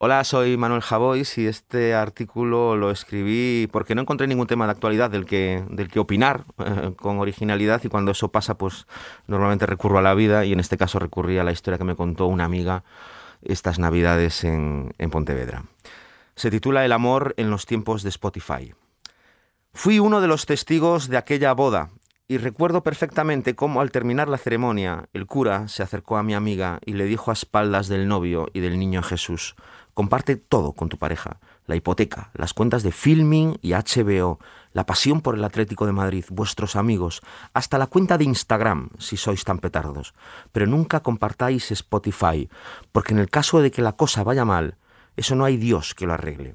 Hola, soy Manuel Javois y este artículo lo escribí porque no encontré ningún tema de actualidad del que, del que opinar eh, con originalidad y cuando eso pasa pues normalmente recurro a la vida y en este caso recurrí a la historia que me contó una amiga estas navidades en, en Pontevedra. Se titula El amor en los tiempos de Spotify. Fui uno de los testigos de aquella boda y recuerdo perfectamente cómo al terminar la ceremonia el cura se acercó a mi amiga y le dijo a espaldas del novio y del niño Jesús, comparte todo con tu pareja, la hipoteca, las cuentas de Filming y HBO, la pasión por el Atlético de Madrid, vuestros amigos, hasta la cuenta de Instagram, si sois tan petardos, pero nunca compartáis Spotify, porque en el caso de que la cosa vaya mal, eso no hay Dios que lo arregle.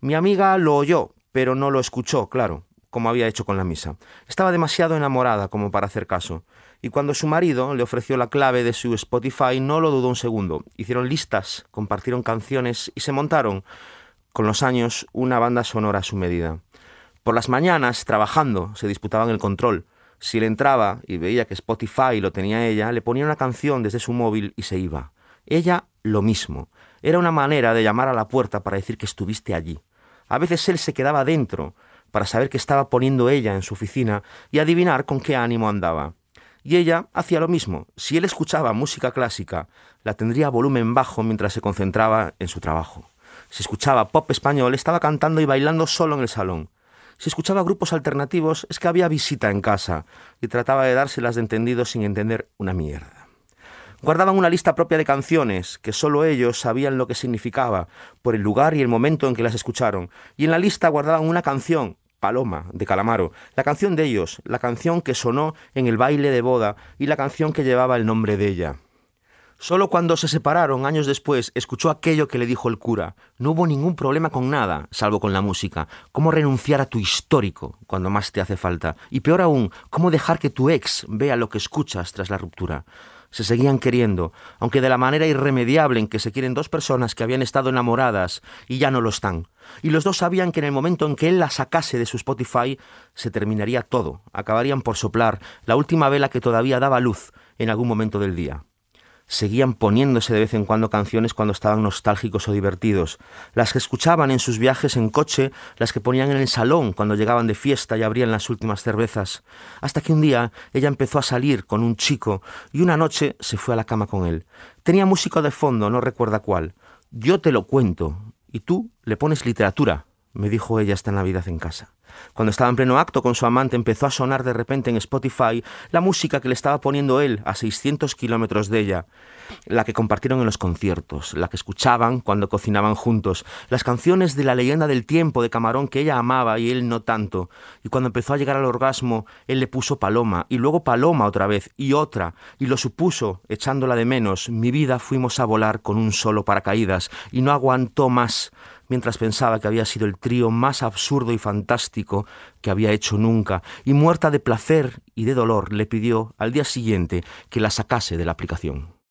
Mi amiga lo oyó, pero no lo escuchó, claro, como había hecho con la misa. Estaba demasiado enamorada como para hacer caso. Y cuando su marido le ofreció la clave de su Spotify, no lo dudó un segundo. Hicieron listas, compartieron canciones y se montaron, con los años, una banda sonora a su medida. Por las mañanas, trabajando, se disputaban el control. Si él entraba y veía que Spotify lo tenía ella, le ponía una canción desde su móvil y se iba. Ella lo mismo. Era una manera de llamar a la puerta para decir que estuviste allí. A veces él se quedaba dentro, para saber qué estaba poniendo ella en su oficina y adivinar con qué ánimo andaba. Y ella hacía lo mismo. Si él escuchaba música clásica, la tendría volumen bajo mientras se concentraba en su trabajo. Si escuchaba pop español, estaba cantando y bailando solo en el salón. Si escuchaba grupos alternativos, es que había visita en casa y trataba de dárselas de entendido sin entender una mierda. Guardaban una lista propia de canciones que solo ellos sabían lo que significaba por el lugar y el momento en que las escucharon. Y en la lista guardaban una canción, Paloma, de Calamaro, la canción de ellos, la canción que sonó en el baile de boda y la canción que llevaba el nombre de ella. Solo cuando se separaron años después escuchó aquello que le dijo el cura. No hubo ningún problema con nada, salvo con la música. ¿Cómo renunciar a tu histórico cuando más te hace falta? Y peor aún, ¿cómo dejar que tu ex vea lo que escuchas tras la ruptura? Se seguían queriendo, aunque de la manera irremediable en que se quieren dos personas que habían estado enamoradas y ya no lo están. Y los dos sabían que en el momento en que él la sacase de su Spotify se terminaría todo, acabarían por soplar la última vela que todavía daba luz en algún momento del día seguían poniéndose de vez en cuando canciones cuando estaban nostálgicos o divertidos, las que escuchaban en sus viajes en coche, las que ponían en el salón cuando llegaban de fiesta y abrían las últimas cervezas, hasta que un día ella empezó a salir con un chico y una noche se fue a la cama con él. Tenía música de fondo, no recuerda cuál. Yo te lo cuento, y tú le pones literatura, me dijo ella esta Navidad en casa. Cuando estaba en pleno acto con su amante empezó a sonar de repente en Spotify la música que le estaba poniendo él a 600 kilómetros de ella, la que compartieron en los conciertos, la que escuchaban cuando cocinaban juntos, las canciones de la leyenda del tiempo de Camarón que ella amaba y él no tanto. Y cuando empezó a llegar al orgasmo, él le puso paloma y luego paloma otra vez y otra, y lo supuso, echándola de menos. Mi vida fuimos a volar con un solo paracaídas y no aguantó más mientras pensaba que había sido el trío más absurdo y fantástico que había hecho nunca, y muerta de placer y de dolor le pidió al día siguiente que la sacase de la aplicación.